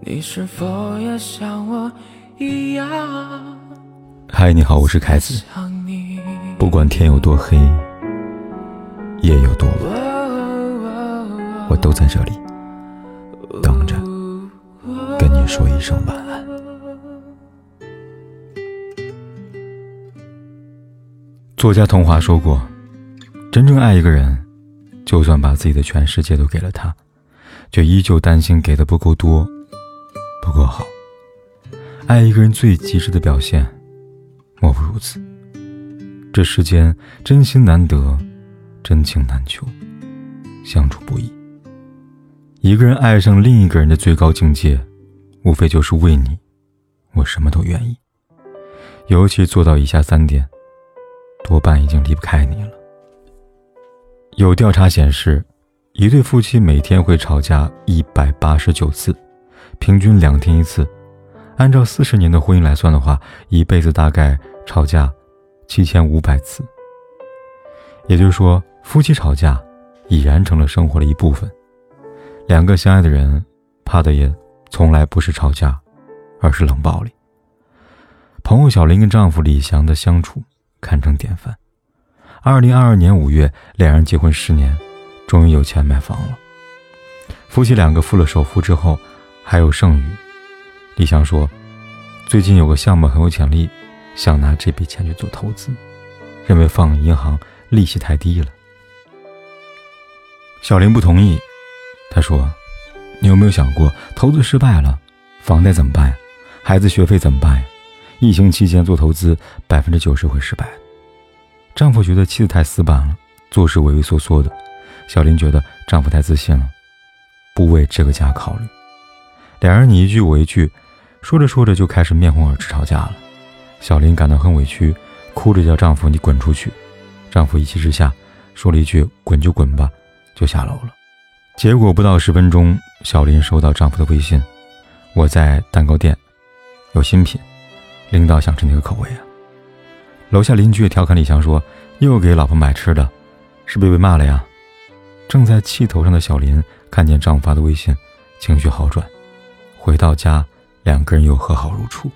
你是否也像我一样？嗨，你好，我是凯子。不管天有多黑，夜有多晚，我都在这里等着跟你说一声晚安。作家桐华说过，真正爱一个人，就算把自己的全世界都给了他，却依旧担心给的不够多，不够好。爱一个人最极致的表现，莫不如此。这世间真心难得，真情难求，相处不易。一个人爱上另一个人的最高境界，无非就是为你，我什么都愿意。尤其做到以下三点。多半已经离不开你了。有调查显示，一对夫妻每天会吵架一百八十九次，平均两天一次。按照四十年的婚姻来算的话，一辈子大概吵架七千五百次。也就是说，夫妻吵架已然成了生活的一部分。两个相爱的人，怕的也从来不是吵架，而是冷暴力。朋友小林跟丈夫李翔的相处。堪称典范。二零二二年五月，两人结婚十年，终于有钱买房了。夫妻两个付了首付之后，还有剩余。李想说，最近有个项目很有潜力，想拿这笔钱去做投资，认为放银行利息太低了。小林不同意，他说：“你有没有想过，投资失败了，房贷怎么办呀？孩子学费怎么办呀？”疫情期间做投资，百分之九十会失败。丈夫觉得妻子太死板了，做事畏畏缩缩的。小林觉得丈夫太自信了，不为这个家考虑。两人你一句我一句，说着说着就开始面红耳赤吵架了。小林感到很委屈，哭着叫丈夫你滚出去。丈夫一气之下说了一句滚就滚吧，就下楼了。结果不到十分钟，小林收到丈夫的微信：“我在蛋糕店，有新品。”领导想吃哪个口味啊？楼下邻居调侃李强说：“又给老婆买吃的，是不是被骂了呀？”正在气头上的小林看见丈夫发的微信，情绪好转。回到家，两个人又和好如初。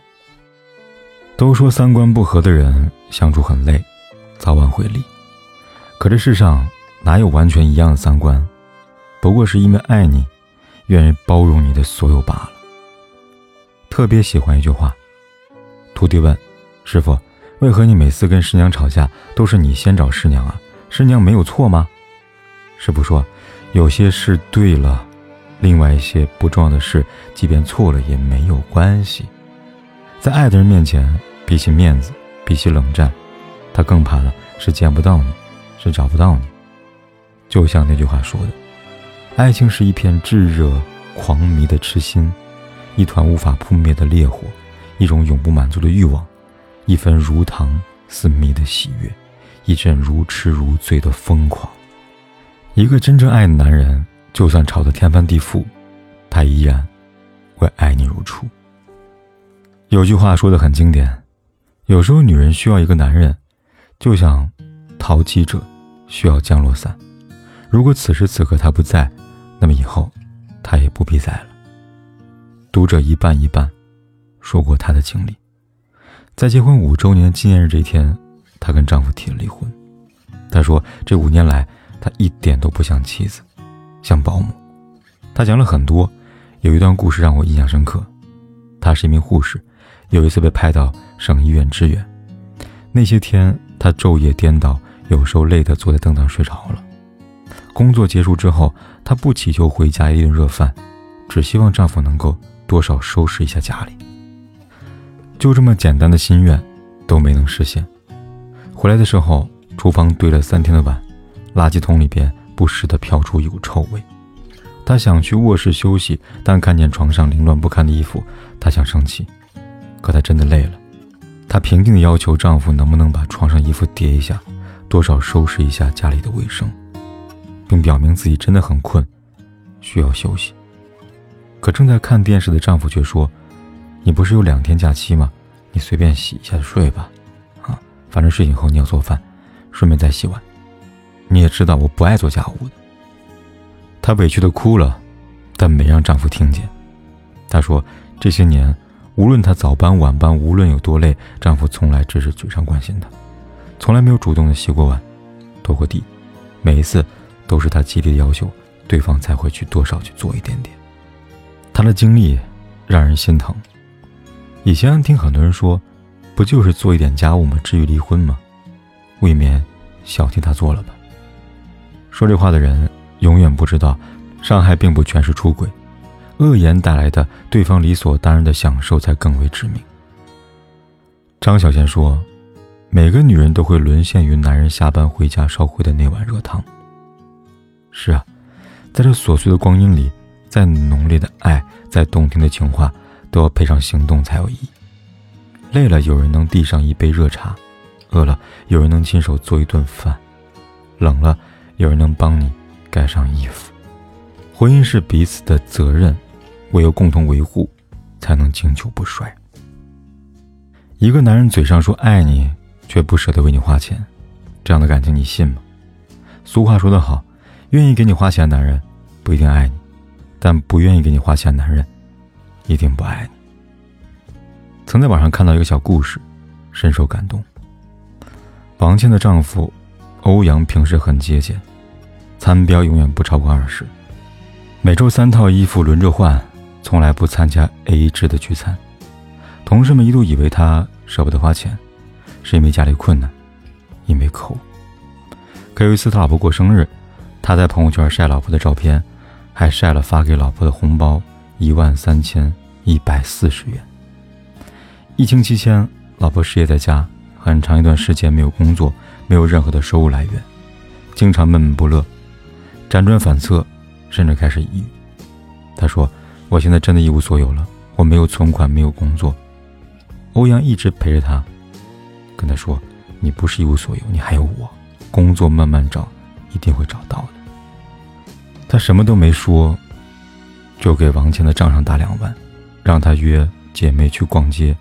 都说三观不合的人相处很累，早晚会离。可这世上哪有完全一样的三观？不过是因为爱你，愿意包容你的所有罢了。特别喜欢一句话。徒弟问：“师傅，为何你每次跟师娘吵架都是你先找师娘啊？师娘没有错吗？”师傅说：“有些事对了，另外一些不重要的事，即便错了也没有关系。在爱的人面前，比起面子，比起冷战，他更怕的是见不到你，是找不到你。就像那句话说的：爱情是一片炙热狂迷的痴心，一团无法扑灭的烈火。”一种永不满足的欲望，一份如糖似蜜的喜悦，一阵如痴如醉的疯狂。一个真正爱的男人，就算吵得天翻地覆，他依然会爱你如初。有句话说的很经典：有时候女人需要一个男人，就像淘气者需要降落伞。如果此时此刻他不在，那么以后他也不必在了。读者一半一半。说过她的经历，在结婚五周年纪念日这天，她跟丈夫提了离婚。她说，这五年来，她一点都不像妻子，像保姆。她讲了很多，有一段故事让我印象深刻。她是一名护士，有一次被派到省医院支援，那些天她昼夜颠倒，有时候累得坐在凳子上睡着了。工作结束之后，她不祈求回家一顿热饭，只希望丈夫能够多少收拾一下家里。就这么简单的心愿，都没能实现。回来的时候，厨房堆了三天的碗，垃圾桶里边不时的飘出一股臭味。她想去卧室休息，但看见床上凌乱不堪的衣服，她想生气，可她真的累了。她平静的要求丈夫能不能把床上衣服叠一下，多少收拾一下家里的卫生，并表明自己真的很困，需要休息。可正在看电视的丈夫却说。你不是有两天假期吗？你随便洗一下就睡吧，啊，反正睡醒后你要做饭，顺便再洗碗。你也知道我不爱做家务的。她委屈的哭了，但没让丈夫听见。她说，这些年，无论她早班晚班，无论有多累，丈夫从来只是嘴上关心她，从来没有主动的洗过碗、拖过地，每一次都是她极力的要求，对方才会去多少去做一点点。她的经历让人心疼。以前听很多人说，不就是做一点家务吗？至于离婚吗？未免小题大做了吧。说这话的人永远不知道，伤害并不全是出轨，恶言带来的对方理所当然的享受才更为致命。张小贤说：“每个女人都会沦陷于男人下班回家烧回的那碗热汤。”是啊，在这琐碎的光阴里，再浓烈的爱，再动听的情话，都要配上行动才有意义。累了，有人能递上一杯热茶；饿了，有人能亲手做一顿饭；冷了，有人能帮你盖上衣服，婚姻是彼此的责任，唯有共同维护，才能经久不衰。一个男人嘴上说爱你，却不舍得为你花钱，这样的感情你信吗？俗话说得好，愿意给你花钱的男人不一定爱你，但不愿意给你花钱的男人一定不爱你。曾在网上看到一个小故事，深受感动。王倩的丈夫欧阳平时很节俭。餐标永远不超过二十，每周三套衣服轮着换，从来不参加 AA 制的聚餐。同事们一度以为他舍不得花钱，是因为家里困难，因为抠。可有一次他老婆过生日，他在朋友圈晒老婆的照片，还晒了发给老婆的红包一万三千一百四十元。疫情期间，老婆失业在家，很长一段时间没有工作，没有任何的收入来源，经常闷闷不乐。辗转反侧，甚至开始抑郁。他说：“我现在真的一无所有了，我没有存款，没有工作。”欧阳一直陪着他，跟他说：“你不是一无所有，你还有我。工作慢慢找，一定会找到的。”他什么都没说，就给王倩的账上打两万，让她约姐妹去逛街，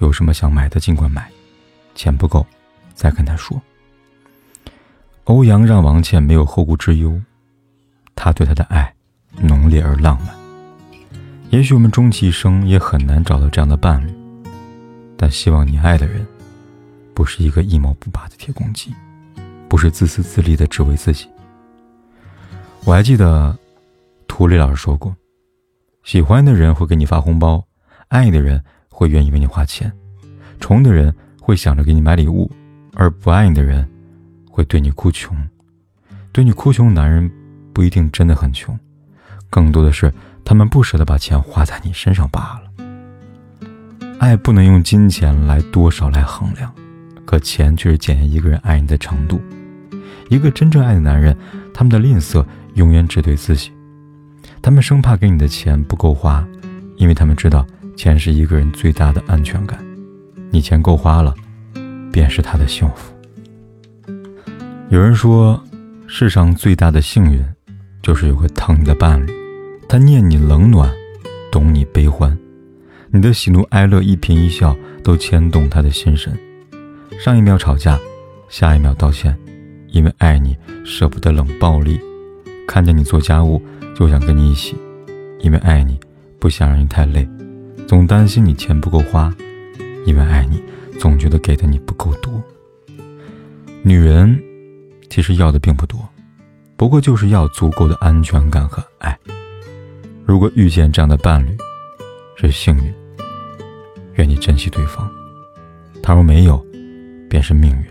有什么想买的尽管买，钱不够再跟他说。欧阳让王倩没有后顾之忧。他对她的爱浓烈而浪漫。也许我们终其一生也很难找到这样的伴侣，但希望你爱的人不是一个一毛不拔的铁公鸡，不是自私自利的只为自己。我还记得涂磊老师说过：喜欢的人会给你发红包，爱的人会愿意为你花钱，宠的人会想着给你买礼物，而不爱你的人会对你哭穷。对你哭穷的，男人。不一定真的很穷，更多的是他们不舍得把钱花在你身上罢了。爱不能用金钱来多少来衡量，可钱却是检验一个人爱你的程度。一个真正爱的男人，他们的吝啬永远只对自己，他们生怕给你的钱不够花，因为他们知道钱是一个人最大的安全感。你钱够花了，便是他的幸福。有人说，世上最大的幸运。就是有个疼你的伴侣，他念你冷暖，懂你悲欢，你的喜怒哀乐一颦一笑都牵动他的心神。上一秒吵架，下一秒道歉，因为爱你舍不得冷暴力，看见你做家务就想跟你一起，因为爱你不想让你太累，总担心你钱不够花，因为爱你总觉得给的你不够多。女人其实要的并不多。不过就是要足够的安全感和爱。如果遇见这样的伴侣，是幸运，愿你珍惜对方；倘若没有，便是命运，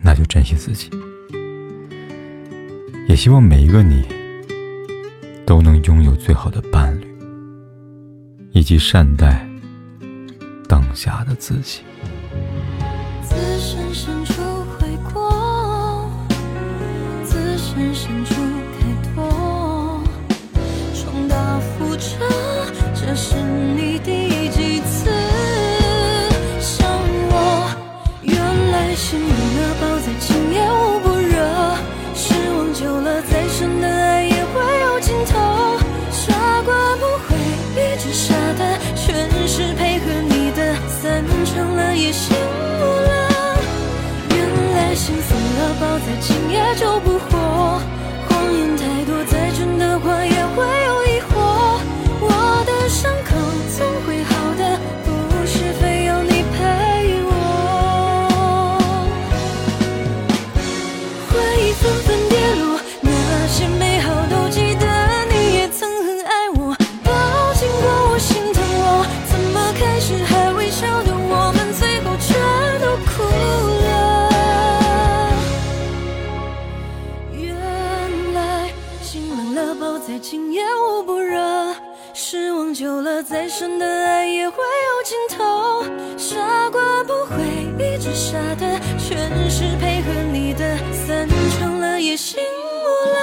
那就珍惜自己。也希望每一个你都能拥有最好的伴侣，以及善待当下的自己。删除开脱重蹈覆辙这是你第几次伤我原来心冷了抱再紧也捂不热失望久了再深的爱也会有尽头傻瓜不会一直傻的全是配合你的散场了也醒悟了原来心碎了抱再紧也救不活。烈，捂不热。失望久了，再深的爱也会有尽头。傻瓜不会一直傻的，全是配合你的，散场了也醒悟了。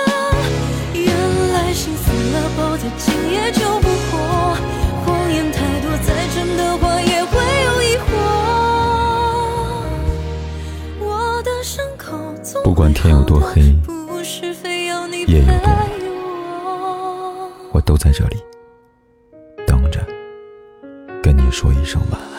原来心死了，抱得紧也救不活。谎言太多，再真的话也会有疑惑。我的伤口不管天有多黑，夜有多晚，我都在这里。等着，跟你说一声晚安。